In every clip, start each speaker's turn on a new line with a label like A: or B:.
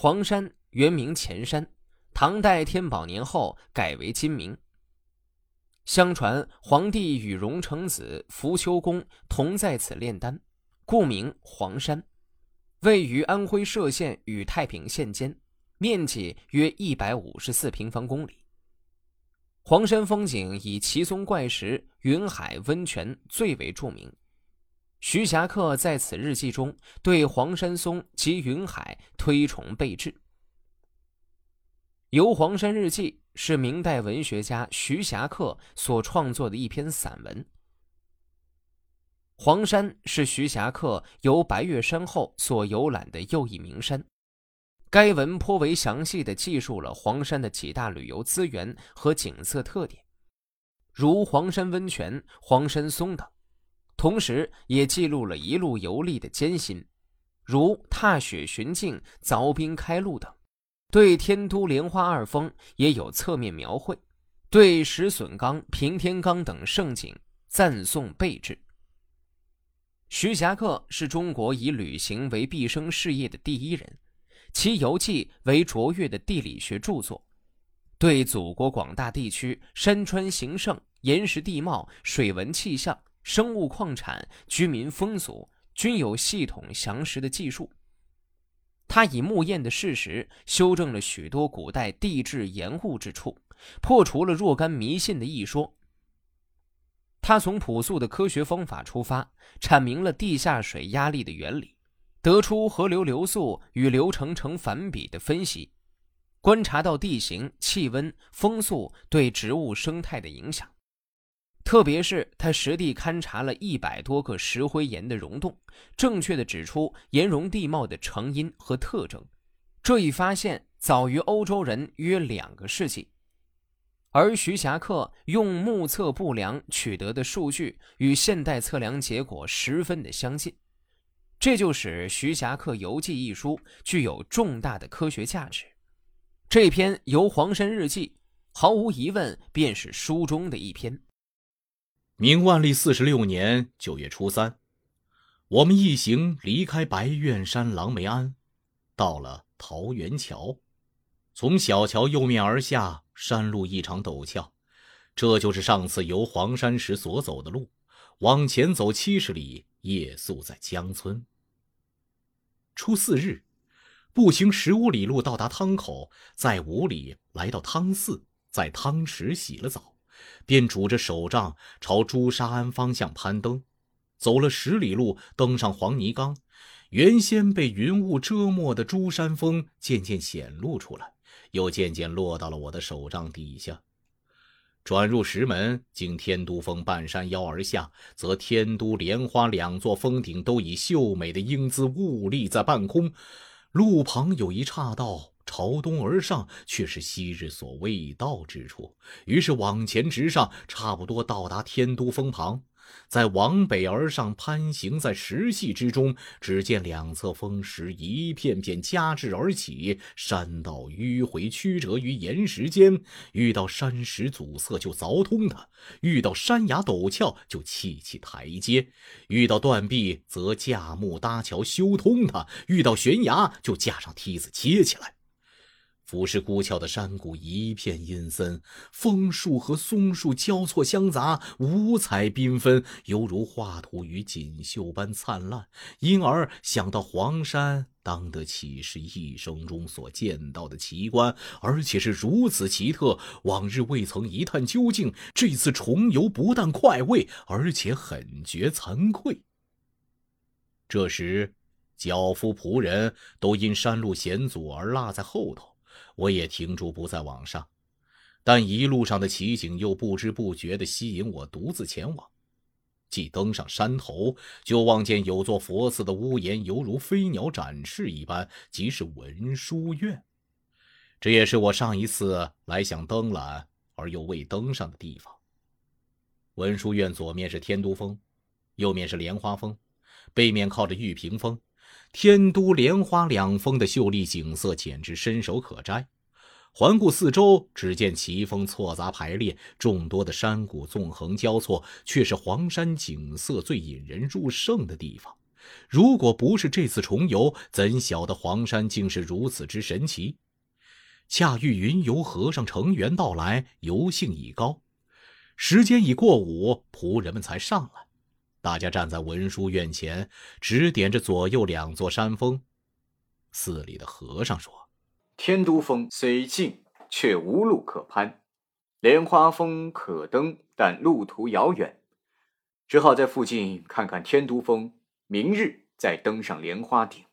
A: 黄山原名前山，唐代天宝年后改为今名。相传皇帝与荣成子福丘公同在此炼丹，故名黄山。位于安徽歙县与太平县间，面积约一百五十四平方公里。黄山风景以奇松怪石、云海温泉最为著名。徐霞客在此日记中对黄山松及云海推崇备至。《游黄山日记》是明代文学家徐霞客所创作的一篇散文。黄山是徐霞客游白月山后所游览的又一名山。该文颇为详细的记述了黄山的几大旅游资源和景色特点，如黄山温泉、黄山松等。同时，也记录了一路游历的艰辛，如踏雪寻径、凿冰开路等；对天都莲花二峰也有侧面描绘；对石笋冈、平天冈等胜景赞颂备至。徐霞客是中国以旅行为毕生事业的第一人，其游记为卓越的地理学著作，对祖国广大地区山川形胜、岩石地貌、水文气象。生物矿产、居民风俗均有系统详实的记述。他以木验的事实修正了许多古代地质延误之处，破除了若干迷信的一说。他从朴素的科学方法出发，阐明了地下水压力的原理，得出河流流速与流程成反比的分析，观察到地形、气温、风速对植物生态的影响。特别是他实地勘察了一百多个石灰岩的溶洞，正确的指出岩溶地貌的成因和特征。这一发现早于欧洲人约两个世纪，而徐霞客用目测不量取得的数据与现代测量结果十分的相近，这就使《徐霞客游记》一书具有重大的科学价值。这篇《游黄山日记》毫无疑问便是书中的一篇。
B: 明万历四十六年九月初三，我们一行离开白苑山狼梅庵，到了桃源桥。从小桥右面而下，山路异常陡峭，这就是上次游黄山时所走的路。往前走七十里，夜宿在江村。初四日，步行十五里路到达汤口，在五里来到汤寺，在汤池洗了澡。便拄着手杖朝朱砂庵方向攀登，走了十里路，登上黄泥冈。原先被云雾遮没的朱山峰渐渐显露出来，又渐渐落到了我的手杖底下。转入石门，经天都峰半山腰而下，则天都莲花两座峰顶都以秀美的英姿兀立在半空。路旁有一岔道。朝东而上，却是昔日所未到之处。于是往前直上，差不多到达天都峰旁。再往北而上，攀行在石隙之中，只见两侧峰石一片片夹峙而起，山道迂回曲折于岩石间。遇到山石阻塞，就凿通它；遇到山崖陡峭，就砌起台阶；遇到断壁，则架木搭桥修通它；遇到悬崖，就架上梯子接起来。俯视孤峭的山谷，一片阴森，枫树和松树交错相杂，五彩缤纷，犹如画图与锦绣般灿烂。因而想到黄山，当得起是一生中所见到的奇观，而且是如此奇特，往日未曾一探究竟。这次重游不但快慰，而且很觉惭愧。这时，脚夫仆人都因山路险阻而落在后头。我也停住，不再往上，但一路上的奇景又不知不觉地吸引我独自前往。既登上山头，就望见有座佛寺的屋檐犹如飞鸟展翅一般，即是文殊院。这也是我上一次来想登览而又未登上的地方。文殊院左面是天都峰，右面是莲花峰，背面靠着玉屏峰。天都莲花两峰的秀丽景色简直伸手可摘。环顾四周，只见奇峰错杂排列，众多的山谷纵横交错，却是黄山景色最引人入胜的地方。如果不是这次重游，怎晓得黄山竟是如此之神奇？恰遇云游和尚成员到来，游兴已高，时间已过午，仆人们才上来。大家站在文殊院前，指点着左右两座山峰。寺里的和尚说：“
C: 天都峰虽近，却无路可攀；莲花峰可登，但路途遥远，只好在附近看看天都峰，明日再登上莲花顶。”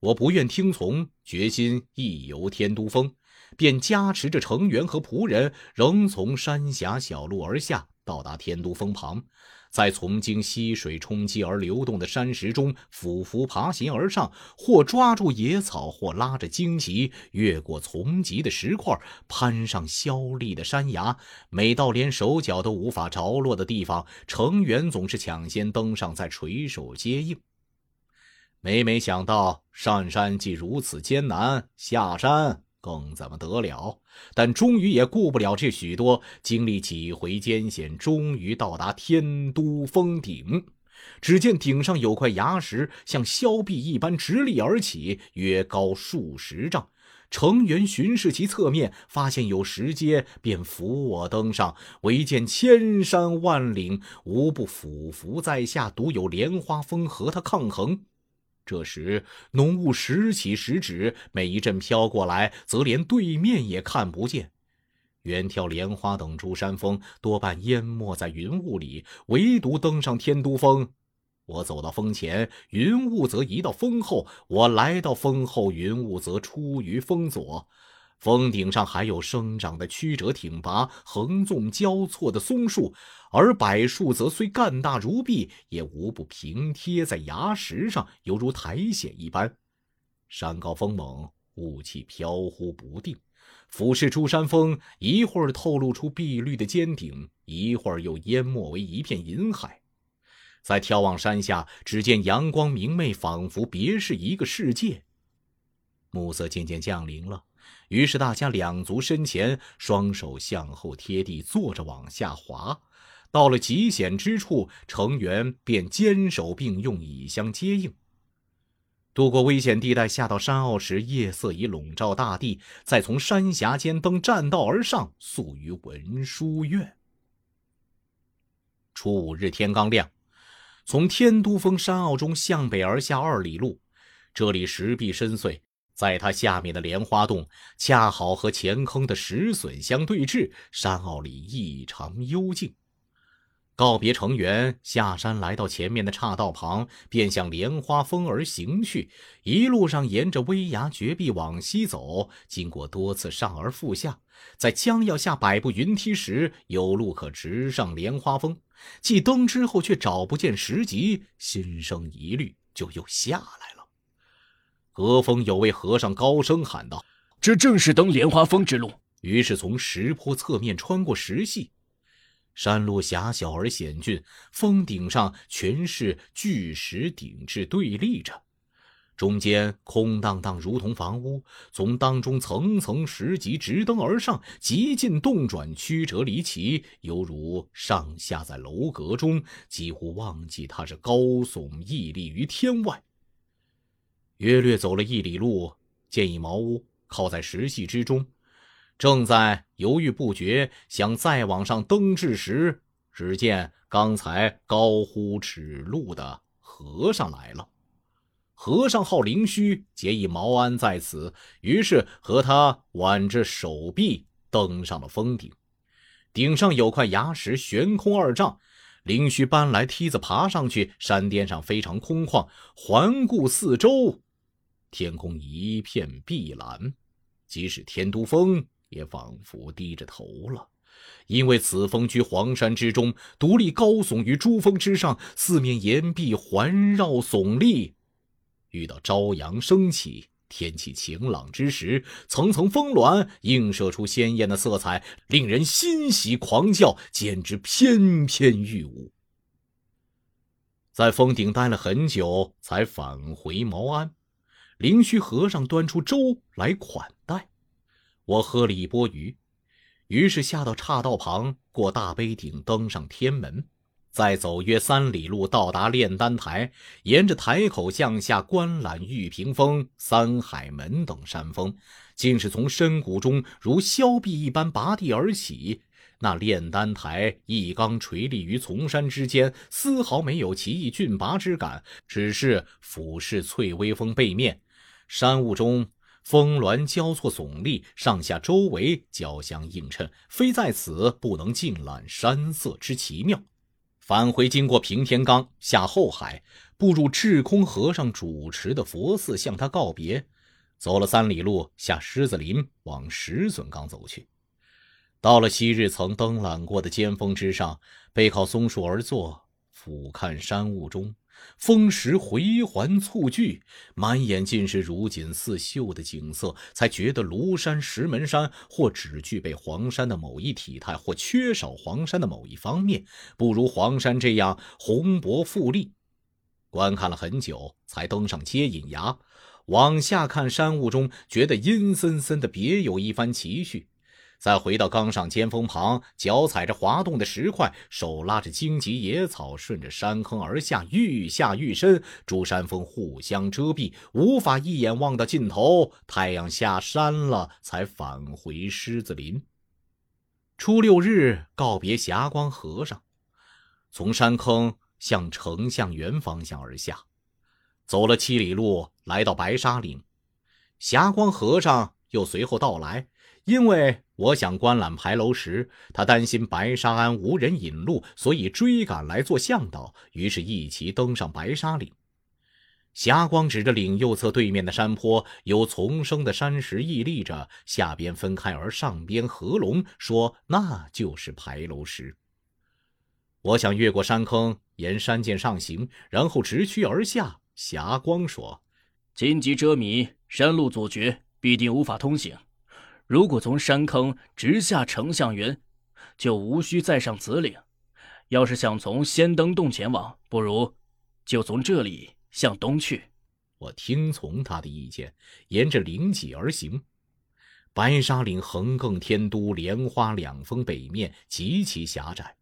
B: 我不愿听从，决心一游天都峰，便加持着成员和仆人，仍从山峡小路而下，到达天都峰旁。在从经溪水冲击而流动的山石中俯伏爬行而上，或抓住野草，或拉着荆棘，越过丛棘的石块，攀上削砾的山崖。每到连手脚都无法着落的地方，成员总是抢先登上，再垂手接应。每每想到上山既如此艰难，下山。更怎么得了？但终于也顾不了这许多，经历几回艰险，终于到达天都峰顶。只见顶上有块崖石，像削壁一般直立而起，约高数十丈。成员巡视其侧面，发现有石阶，便扶我登上。唯见千山万岭，无不俯伏在下，独有莲花峰和他抗衡。这时，浓雾时起时止，每一阵飘过来，则连对面也看不见。远眺莲花等诸山峰，多半淹没在云雾里，唯独登上天都峰。我走到峰前，云雾则移到峰后；我来到峰后，云雾则出于峰左。峰顶上还有生长的曲折挺拔、横纵交错的松树，而柏树则虽干大如壁，也无不平贴在崖石上，犹如苔藓一般。山高峰猛，雾气飘忽不定，俯视诸山峰，一会儿透露出碧绿的尖顶，一会儿又淹没为一片银海。再眺望山下，只见阳光明媚，仿佛别是一个世界。暮色渐渐降临了。于是大家两足身前，双手向后贴地，坐着往下滑。到了极险之处，成员便坚守并用，以相接应。渡过危险地带，下到山坳时，夜色已笼罩大地。再从山峡间登栈道而上，宿于文殊院。初五日天刚亮，从天都峰山坳中向北而下二里路，这里石壁深邃。在它下面的莲花洞，恰好和前坑的石笋相对峙，山坳里异常幽静。告别成员，下山来到前面的岔道旁，便向莲花峰而行去。一路上沿着危崖绝壁往西走，经过多次上而复下，在将要下百步云梯时，有路可直上莲花峰。既登之后，却找不见石级，心生疑虑，就又下来了。隔峰有位和尚高声喊道：“
D: 这正是登莲花峰之路。”
B: 于是从石坡侧面穿过石隙，山路狭小而险峻，峰顶上全是巨石顶置对立着，中间空荡荡如同房屋。从当中层层石级直登而上，极尽动转曲折离奇，犹如上下在楼阁中，几乎忘记它是高耸屹立于天外。约略走了一里路，见一茅屋靠在石隙之中，正在犹豫不决，想再往上登至时，只见刚才高呼指路的和尚来了。和尚号灵虚，结义毛安在此，于是和他挽着手臂登上了峰顶。顶上有块崖石悬空二丈，灵虚搬来梯子爬上去。山巅上非常空旷，环顾四周。天空一片碧蓝，即使天都峰也仿佛低着头了，因为此峰居黄山之中，独立高耸于诸峰之上，四面岩壁环绕耸立。遇到朝阳升起、天气晴朗之时，层层峰峦映射出鲜艳的色彩，令人欣喜狂叫，简直翩翩欲舞。在峰顶待了很久，才返回毛安。灵虚和尚端出粥来款待，我喝了一钵鱼，于是下到岔道旁，过大碑顶，登上天门。再走约三里路，到达炼丹台，沿着台口向下观览玉屏峰、三海门等山峰，竟是从深谷中如削壁一般拔地而起。那炼丹台一刚垂立于丛山之间，丝毫没有奇异峻拔之感，只是俯视翠微峰背面，山雾中峰峦交错耸立，上下周围交相映衬，非在此不能尽览山色之奇妙。返回经过平天冈，下后海，步入智空和尚主持的佛寺，向他告别。走了三里路，下狮子林，往石笋岗走去。到了昔日曾登览过的尖峰之上，背靠松树而坐，俯瞰山雾中。风石回环簇聚，满眼尽是如锦似绣的景色，才觉得庐山石门山或只具备黄山的某一体态，或缺少黄山的某一方面，不如黄山这样宏博富丽。观看了很久，才登上接引崖，往下看山雾中，觉得阴森森的，别有一番奇趣。再回到冈上尖峰旁，脚踩着滑动的石块，手拉着荆棘野草，顺着山坑而下，愈下愈深。诸山峰互相遮蔽，无法一眼望到尽头。太阳下山了，才返回狮子林。初六日，告别霞光和尚，从山坑向丞相园方向而下，走了七里路，来到白沙岭。霞光和尚又随后到来。因为我想观览牌楼时，他担心白沙庵无人引路，所以追赶来做向导。于是，一齐登上白沙岭。霞光指着岭右侧对面的山坡，有丛生的山石屹立着，下边分开，而上边合拢，说那就是牌楼石。我想越过山坑，沿山涧上行，然后直趋而下。霞光说：“
D: 荆棘遮迷，山路阻绝，必定无法通行。”如果从山坑直下丞相园，就无需再上紫岭；要是想从仙灯洞前往，不如就从这里向东去。
B: 我听从他的意见，沿着岭脊而行。白沙岭横亘天都，莲花两峰北面极其狭窄，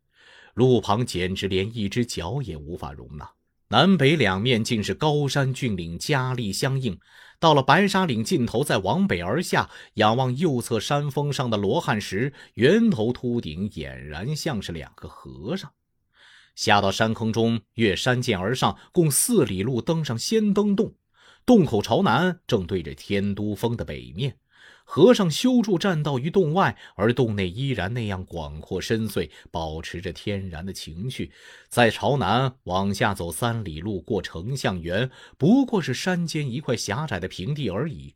B: 路旁简直连一只脚也无法容纳。南北两面竟是高山峻岭，夹立相应。到了白沙岭尽头，再往北而下，仰望右侧山峰上的罗汉石，圆头秃顶，俨然像是两个和尚。下到山坑中，越山涧而上，共四里路，登上仙灯洞。洞口朝南，正对着天都峰的北面。和尚修筑栈道于洞外，而洞内依然那样广阔深邃，保持着天然的情趣。再朝南往下走三里路，过丞相园，不过是山间一块狭窄的平地而已。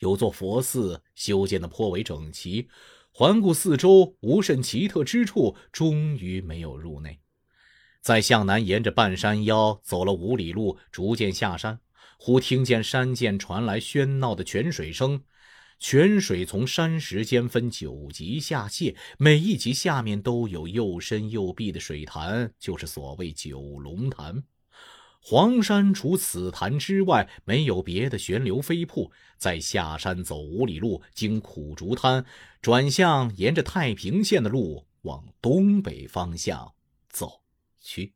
B: 有座佛寺，修建的颇为整齐。环顾四周，无甚奇特之处，终于没有入内。再向南沿着半山腰走了五里路，逐渐下山，忽听见山涧传来喧闹的泉水声。泉水从山石间分九级下泻，每一级下面都有又深又碧的水潭，就是所谓九龙潭。黄山除此潭之外，没有别的悬流飞瀑。再下山走五里路，经苦竹滩，转向沿着太平县的路往东北方向走去。